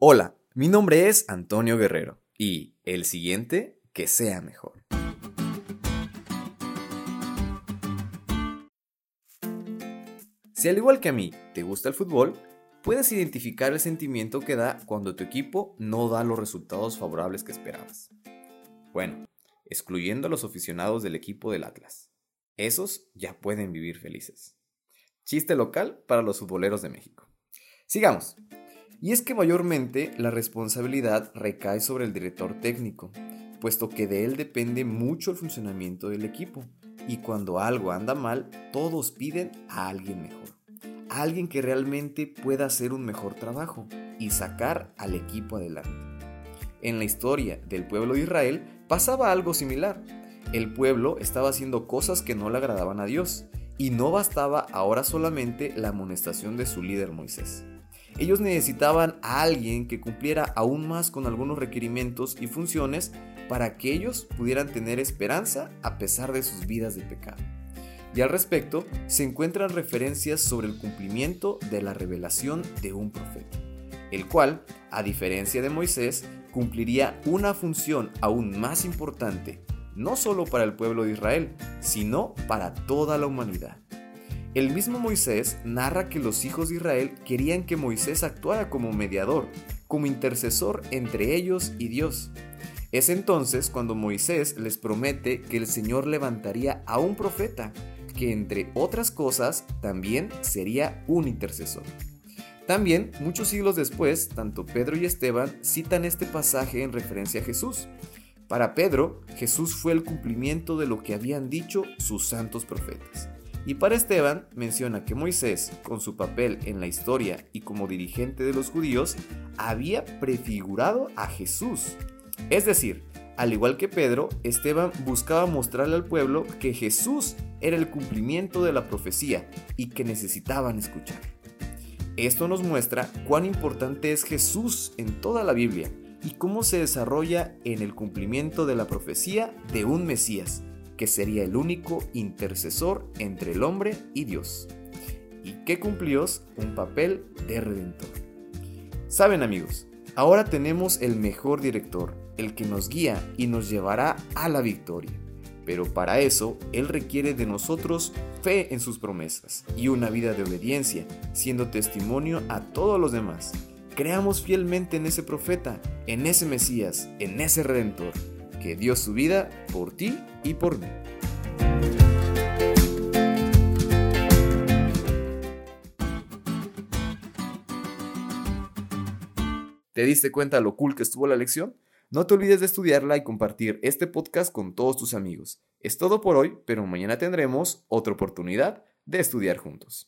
Hola, mi nombre es Antonio Guerrero y el siguiente, que sea mejor. Si al igual que a mí te gusta el fútbol, puedes identificar el sentimiento que da cuando tu equipo no da los resultados favorables que esperabas. Bueno, excluyendo a los aficionados del equipo del Atlas. Esos ya pueden vivir felices. Chiste local para los futboleros de México. Sigamos. Y es que mayormente la responsabilidad recae sobre el director técnico, puesto que de él depende mucho el funcionamiento del equipo, y cuando algo anda mal, todos piden a alguien mejor, alguien que realmente pueda hacer un mejor trabajo y sacar al equipo adelante. En la historia del pueblo de Israel pasaba algo similar. El pueblo estaba haciendo cosas que no le agradaban a Dios, y no bastaba ahora solamente la amonestación de su líder Moisés. Ellos necesitaban a alguien que cumpliera aún más con algunos requerimientos y funciones para que ellos pudieran tener esperanza a pesar de sus vidas de pecado. Y al respecto se encuentran referencias sobre el cumplimiento de la revelación de un profeta, el cual, a diferencia de Moisés, cumpliría una función aún más importante, no solo para el pueblo de Israel, sino para toda la humanidad. El mismo Moisés narra que los hijos de Israel querían que Moisés actuara como mediador, como intercesor entre ellos y Dios. Es entonces cuando Moisés les promete que el Señor levantaría a un profeta, que entre otras cosas también sería un intercesor. También, muchos siglos después, tanto Pedro y Esteban citan este pasaje en referencia a Jesús. Para Pedro, Jesús fue el cumplimiento de lo que habían dicho sus santos profetas. Y para Esteban menciona que Moisés, con su papel en la historia y como dirigente de los judíos, había prefigurado a Jesús. Es decir, al igual que Pedro, Esteban buscaba mostrarle al pueblo que Jesús era el cumplimiento de la profecía y que necesitaban escuchar. Esto nos muestra cuán importante es Jesús en toda la Biblia y cómo se desarrolla en el cumplimiento de la profecía de un Mesías, que sería el único intercesor entre el hombre y Dios, y que cumplió un papel de redentor. Saben amigos, ahora tenemos el mejor director, el que nos guía y nos llevará a la victoria. Pero para eso, Él requiere de nosotros fe en sus promesas y una vida de obediencia, siendo testimonio a todos los demás. Creamos fielmente en ese profeta, en ese Mesías, en ese Redentor que dio su vida por ti y por mí. ¿Te diste cuenta lo cool que estuvo la lección? No te olvides de estudiarla y compartir este podcast con todos tus amigos. Es todo por hoy, pero mañana tendremos otra oportunidad de estudiar juntos.